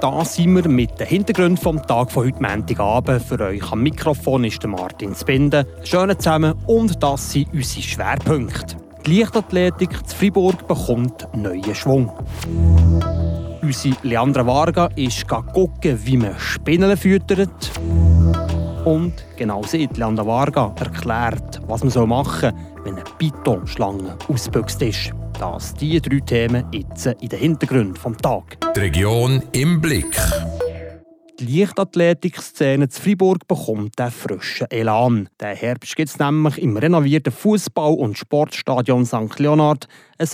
da sind wir mit dem Hintergrund vom Tag von heute Montagabend. Für euch am Mikrofon ist der Martin Zbinden. Schön zusammen und das sind unsere Schwerpunkte. Die Leichtathletik zu Freiburg bekommt neuen Schwung. Unsere Leandra Varga ist gucken, wie man Spinnen füttert. Und genau sie, Leandra Varga, erklärt, was man machen soll, wenn eine Python-Schlange ausgebüxt ist. Das die drei Themen jetzt in den Hintergrund vom Tag. Die Region im Blick. Die Leichtathletik-Szene zu Freiburg bekommt einen frischen Elan. Der Herbst gibt es nämlich im renovierten Fußball- und Sportstadion St. Leonard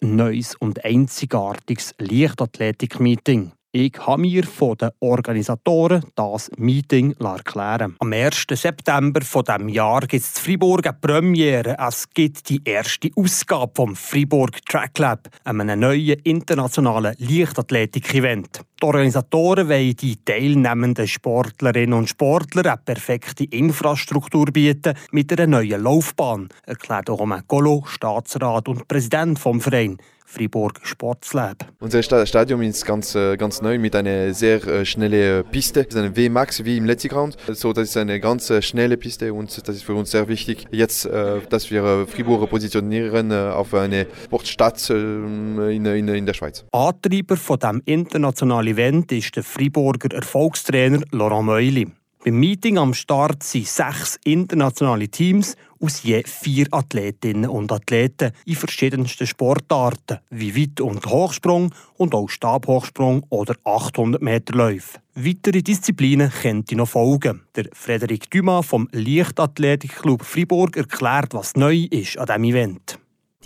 ein neues und einzigartiges Leichtathletik-Meeting. Ich habe mir von den Organisatoren das Meeting erklären. Am 1. September dieses Jahr gibt es in Freiburg eine Premiere. Es gibt die erste Ausgabe vom Freiburg Track Lab, einem neuen internationalen Leichtathletik-Event. Die Organisatoren wollen die teilnehmenden Sportlerinnen und Sportler eine perfekte Infrastruktur bieten mit einer neuen Laufbahn, erklärt Romain Golo, Staatsrat und Präsident vom Verein. Fribourg Sportslab. Unser Stadion ist ganz, äh, ganz neu mit einer sehr äh, schnellen Piste. Das ist eine W-Max wie im letzten Round. So, das ist eine ganz äh, schnelle Piste und das ist für uns sehr wichtig, jetzt, dass wir Fribourg positionieren auf eine Sportstadt in, in, in der Schweiz. Antreiber von diesem internationalen Event ist der Friburger Erfolgstrainer Laurent Meuli. Beim Meeting am Start sind sechs internationale Teams aus je vier Athletinnen und Athleten in verschiedensten Sportarten, wie Weit- und Hochsprung und auch Stabhochsprung oder 800 Meter Läufe. Weitere Disziplinen könnte noch folgen. Der Frederik Dumas vom Leichtathletikclub Fribourg erklärt, was neu ist an diesem Event.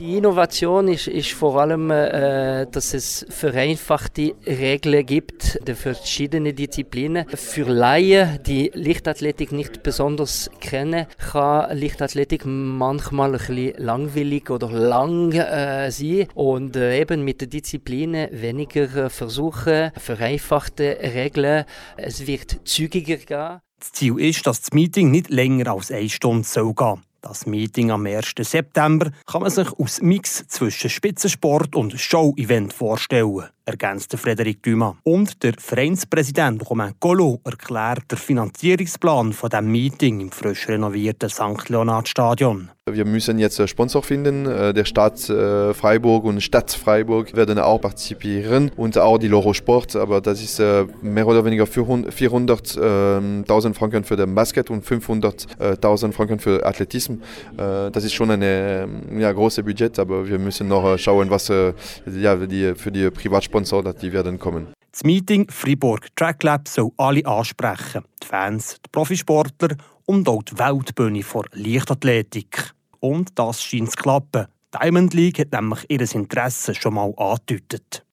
Die Innovation ist, ist vor allem, äh, dass es vereinfachte Regeln gibt für verschiedene Disziplinen. Für Laien, die Lichtathletik nicht besonders kennen, kann Lichtathletik manchmal ein bisschen langweilig oder lang äh, sein. Und äh, eben mit den Disziplinen weniger äh, versuchen, vereinfachte Regeln. Es wird zügiger gehen. Das Ziel ist, dass das Meeting nicht länger als eine Stunde gehen soll. Das Meeting am 1. September kann man sich als Mix zwischen Spitzensport und Show-Event vorstellen ergänzte Frederik Dumas. Und der Vereinspräsident Romain Collot erklärt den Finanzierungsplan von dem Meeting im frisch renovierten St. Leonard Stadion. Wir müssen jetzt Sponsor finden. Äh, der Stadt äh, Freiburg und Stadt Freiburg werden auch partizipieren und auch die Loro Sport. Aber das ist äh, mehr oder weniger 400.000 ähm, Franken für den Basket und 500.000 Franken für Athletismus. Das ist schon ein ähm, ja, großes Budget, aber wir müssen noch schauen, was ja, für die Privatsponsor Sponsoren, die werden kommen. Das Meeting Fribourg Track Lab soll alle ansprechen. Die Fans, die Profisportler und auch die Weltbühne vor Leichtathletik. Und das scheint zu klappen. Diamond League hat nämlich ihr Interesse schon mal angedeutet.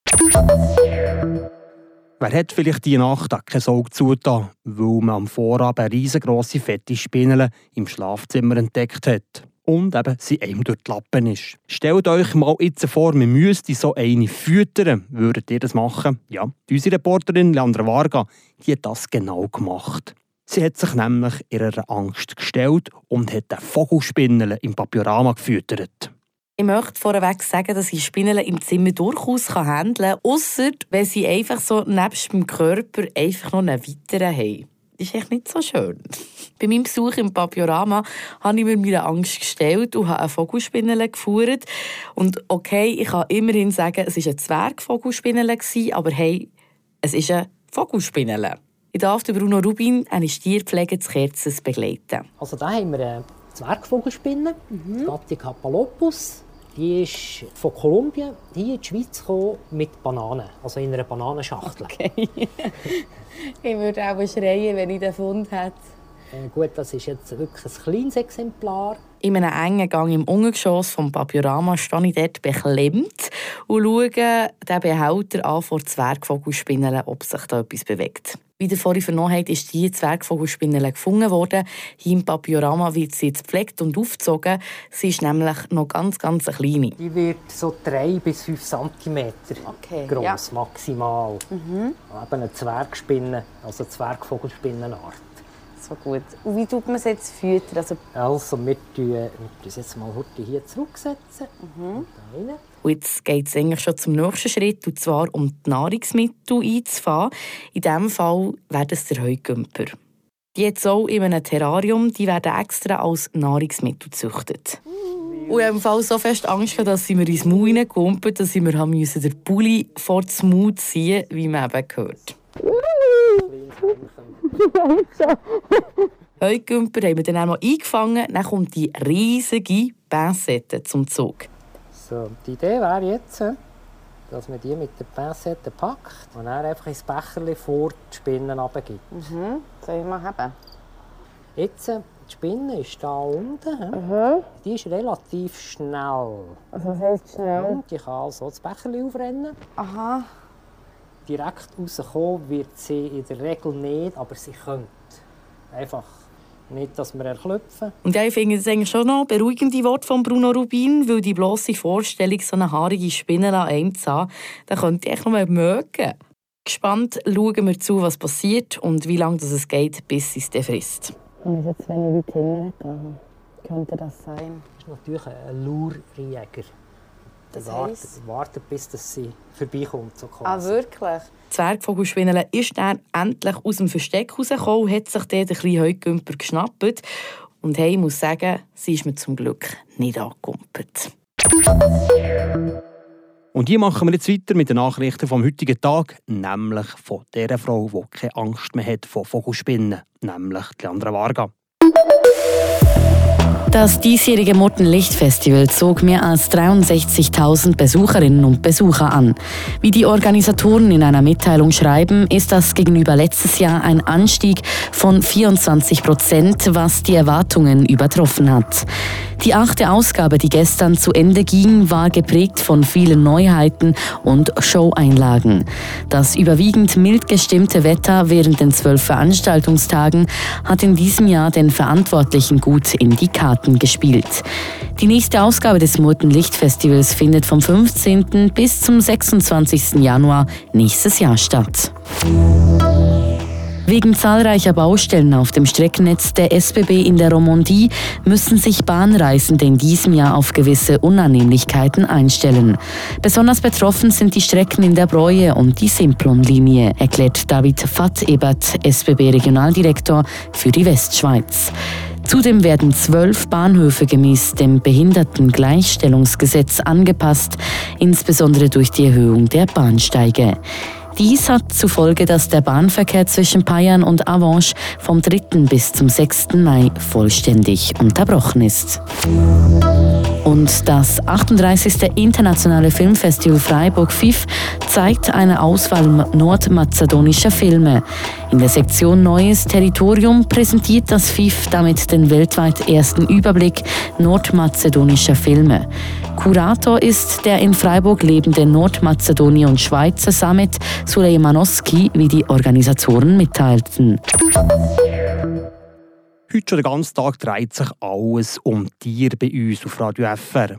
Wer hat vielleicht die Nacht kein Auge zugetan, weil man am Vorabend riesengroße fette Spinne im Schlafzimmer entdeckt hat? Und eben sie einem durch die Lappen ist. Stellt euch mal jetzt vor, man müsste so eine füttern. Würdet ihr das machen? Ja, unsere Reporterin Leandra Varga die hat das genau gemacht. Sie hat sich nämlich ihrer Angst gestellt und hat den Vogelspinnel im Papiorama gefüttert. Ich möchte vorweg sagen, dass ich Spinnen im Zimmer durchaus handeln kann, ausser wenn sie einfach so nebst dem Körper einfach noch einen weiteren haben ist echt nicht so schön. Bei meinem Besuch im Papiorama habe ich mir meine Angst gestellt und habe eine Vogelspinne geführt. Und okay, ich kann immerhin sagen, es war eine Zwergvogelspinne, aber hey, es ist eine Vogelspinne. Ich darf Bruno Rubin, eine Stierpflege des Kerzes, begleiten. Also da haben wir eine Zwergvogelspinne, mhm. Gattung Capalopus. Die ist von Kolumbien hier in die Schweiz gekommen mit Bananen, also in einer Bananenschachtel. Okay. ich würde auch schreien, wenn ich den Fund hätte. Äh, gut, das ist jetzt wirklich ein kleines Exemplar. In einem engen Gang im Ungeschoss vom Papiorama stehe ich dort beklemmt und schaue den Behälter an vor Zwergvogelspinnen, ob sich da etwas bewegt. Wie ihr vorhin vernommen habt, ist die Zwergvogelspinne gefunden worden. Hier im Papiorama wird sie jetzt gepflegt und aufgezogen. Sie ist nämlich noch ganz, ganz kleine. Die wird so 3 bis 5 cm okay, groß, ja. maximal. Mhm. Eben eine Zwergspinne, also eine Zwergvogelspinnenart. So gut. Und wie tut man es jetzt füttern? Also, also wir tun, wir tun jetzt mal heute hier zurücksetzen. Mhm. Und jetzt geht es eigentlich schon zum nächsten Schritt, und zwar um die Nahrungsmittel einzufahren. In diesem Fall wäre es der Heugümper. Die jetzt auch in einem Terrarium, die werden extra als Nahrungsmittel gezüchtet. Und ich Fall so fest Angst gehabt, dass sie mir ins Maul reinkumpeln, dass sie mir haben müssen, den Pulli vor das Maul ziehen wie man eben gehört. Heugümper haben wir dann einmal eingefangen, dann kommt die riesige Pinsette zum Zug. So, die Idee wäre jetzt, dass man die mit der Pinsette packt und dann einfach ins Becherchen vor die Spinnen runtergibt. Mhm, soll ich mal haben? Jetzt, die Spinne ist da unten. Mhm. Die ist relativ schnell. Also was heisst schnell? Die kann also das Becherchen aufrennen. Aha. Direkt rauskommen wird sie in der Regel nicht, aber sie könnte. Einfach nicht, dass wir erklopfen. Und ja, ich finde es eigentlich schon noch beruhigende Worte von Bruno Rubin, weil die bloße Vorstellung, so eine haarige Spinne an einem zu haben, da könnte ich echt noch mal mögen. Gespannt schauen wir zu, was passiert und wie lange es geht, bis sie es frisst. Und jetzt, wenn ich weit hinten könnte das sein? Das ist natürlich ein Lurjäger. Der wartet, wartet, bis dass sie vorbeikommt. So ah, wirklich? Die Zwergvogelspinne ist dann endlich aus dem Versteck rausgekommen, hat sich dort ein bisschen Heugümper geschnappt. Und hey, ich muss sagen, sie ist mir zum Glück nicht angekumpelt. Und hier machen wir jetzt weiter mit den Nachrichten vom heutigen Tag, nämlich von der Frau, die keine Angst mehr hat vor Vogelspinnen, nämlich Leandra Varga. Das diesjährige Murtenlicht-Festival zog mehr als 63.000 Besucherinnen und Besucher an. Wie die Organisatoren in einer Mitteilung schreiben, ist das gegenüber letztes Jahr ein Anstieg von 24 Prozent, was die Erwartungen übertroffen hat. Die achte Ausgabe, die gestern zu Ende ging, war geprägt von vielen Neuheiten und Showeinlagen. Das überwiegend mild gestimmte Wetter während den zwölf Veranstaltungstagen hat in diesem Jahr den Verantwortlichen gut in die Karten gespielt. Die nächste Ausgabe des Murtenlichtfestivals findet vom 15. bis zum 26. Januar nächstes Jahr statt. Wegen zahlreicher Baustellen auf dem Streckennetz der SBB in der Romandie müssen sich Bahnreisende in diesem Jahr auf gewisse Unannehmlichkeiten einstellen. Besonders betroffen sind die Strecken in der Breue und die Simplon-Linie, erklärt David Fatt-Ebert, SBB-Regionaldirektor für die Westschweiz. Zudem werden zwölf Bahnhöfe gemäß dem Behindertengleichstellungsgesetz angepasst, insbesondere durch die Erhöhung der Bahnsteige. Dies hat zur Folge, dass der Bahnverkehr zwischen Payern und Avanche vom 3. bis zum 6. Mai vollständig unterbrochen ist. Und das 38. Internationale Filmfestival Freiburg FIF zeigt eine Auswahl nordmazedonischer Filme. In der Sektion Neues Territorium präsentiert das FIF damit den weltweit ersten Überblick nordmazedonischer Filme. Kurator ist der in Freiburg lebende Nordmazedonier und Schweizer Summit Sulejmanowski, wie die Organisatoren mitteilten. Heute schon den ganzen Tag dreht sich alles um Tiere bei uns auf Radio FR.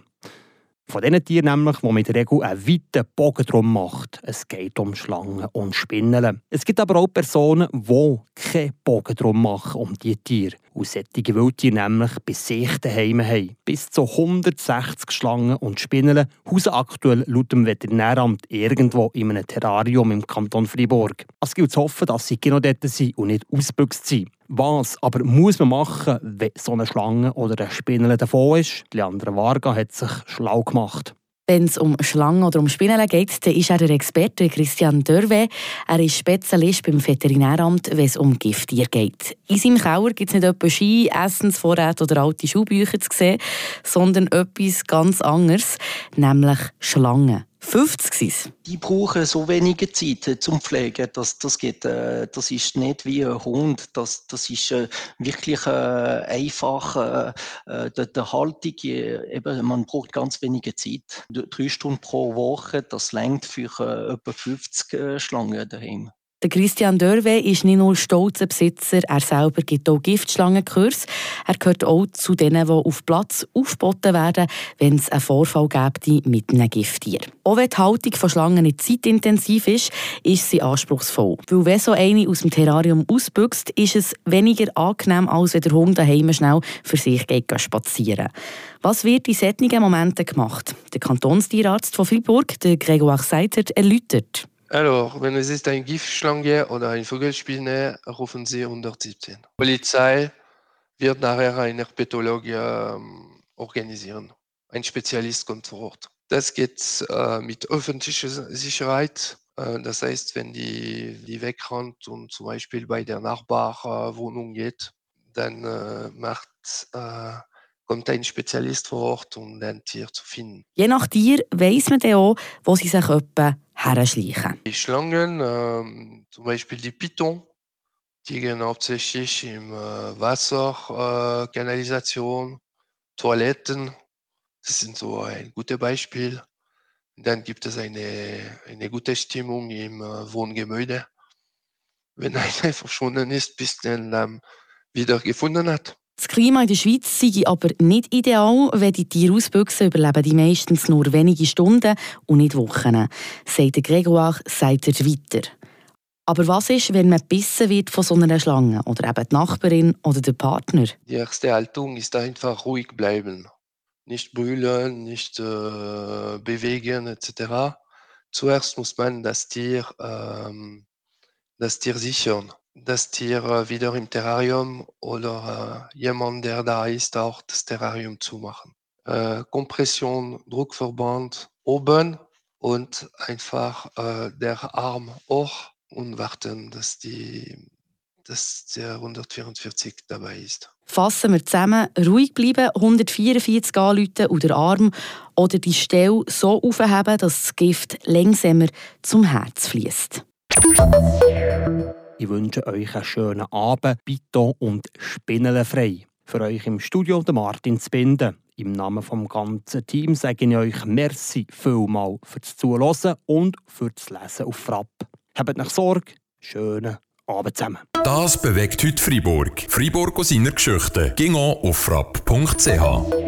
Von diesen Tieren nämlich, die mit der Regel einen weiten Bogen drum macht. Es geht um Schlangen und Spinnen. Es gibt aber auch Personen, die keinen Bogen drum machen um diese Tiere. Und solche Wildtiere nämlich bei sich daheim haben. Bis zu 160 Schlangen und Spinnen hausen aktuell laut dem Veterinäramt irgendwo in einem Terrarium im Kanton Fribourg. Es gilt zu hoffen, dass sie genau dort sind und nicht ausgebüxt sind. Was aber muss man machen, wenn so eine Schlange oder eine Spinne davon ist? Leandra Varga hat sich schlau gemacht. Wenn es um Schlangen oder um Spinnen geht, dann ist er der Experte Christian Dörwe. Er ist Spezialist beim Veterinäramt, wenn es um Gifttiere geht. In seinem Keller gibt es nicht etwa Ski, Essensvorräte oder alte Schuhbücher zu sehen, sondern etwas ganz anderes, nämlich Schlangen. 50 sind Die brauchen so wenige Zeit äh, zum Pflegen. Das, das, geht, äh, das ist nicht wie ein Hund. Das, das ist äh, wirklich einfach. Der, der Haltung, eben, man braucht ganz wenige Zeit. Drei Stunden pro Woche, das längt für etwa 50 Schlangen daheim. Der Christian Dörwe ist nicht nur stolzer Besitzer, er selber gibt auch Giftschlangenkurs. Er gehört auch zu denen, die auf Platz aufgeboten werden, wenn es einen Vorfall gibt mit einem Gifttier. Auch wenn die Haltung von Schlangen nicht zeitintensiv ist, ist sie anspruchsvoll. Weil wenn so eine aus dem Terrarium ausbüchst, ist es weniger angenehm, als wenn der Hund daheim schnell für sich geht spazieren. Was wird in solchen Momenten gemacht? Der Kantonstierarzt von Fribourg, der Grégoire Seitert, erläutert. Alors, wenn es ist ein Giftschlange oder ein Vogelspinne, rufen Sie 117. Die Polizei wird nachher eine Pathologie ähm, organisieren. Ein Spezialist kommt vor Ort. Das geht äh, mit öffentlicher Sicherheit. Äh, das heißt, wenn die, die wegrennt und zum Beispiel bei der Nachbarwohnung geht, dann äh, macht, äh, kommt ein Spezialist vor Ort, um ein Tier zu finden. Je nach Tier weiss man dann auch, wo sie sich etwa herschleichen. Die Schlangen, äh, zum Beispiel die Python, die gehen hauptsächlich im äh, Wasser, äh, Kanalisation, Toiletten. Das sind so ein gutes Beispiel. Dann gibt es eine, eine gute Stimmung im äh, Wohngemälde. Wenn einer verschwunden ist, bis den ähm, wieder gefunden hat. Das Klima in der Schweiz sei aber nicht ideal, wenn die Tiere ausbüchsen, überleben die meistens nur wenige Stunden und nicht Wochen, sagt der Gregoire sagt er weiter. Aber was ist, wenn man bissen wird von so einer Schlange oder eben die Nachbarin oder der Partner? Die erste Haltung ist einfach ruhig bleiben. Nicht brüllen, nicht äh, bewegen etc. Zuerst muss man das Tier, ähm, das Tier sichern das Tier wieder im Terrarium oder äh, jemand, der da ist, auch das Terrarium zumachen. Äh, Kompression, Druckverband oben und einfach äh, der Arm hoch und warten, dass, die, dass der 144 dabei ist. Fassen wir zusammen, ruhig bleiben, 144 anrufen und den Arm oder die Stelle so aufheben, dass das Gift langsamer zum Herz fließt. Ich wünsche euch einen schönen Abend, bitte und spinnenfrei. Für euch im Studio der Martin Zbinden. Im Namen vom ganzen Team sage ich euch merci vielmal fürs Zuhören und fürs Lesen auf Frapp. Habt nicht Sorge, schönen Abend zusammen. Das bewegt heute Freiburg. Freiburg aus seiner Geschichte. Ging auf frapp.ch.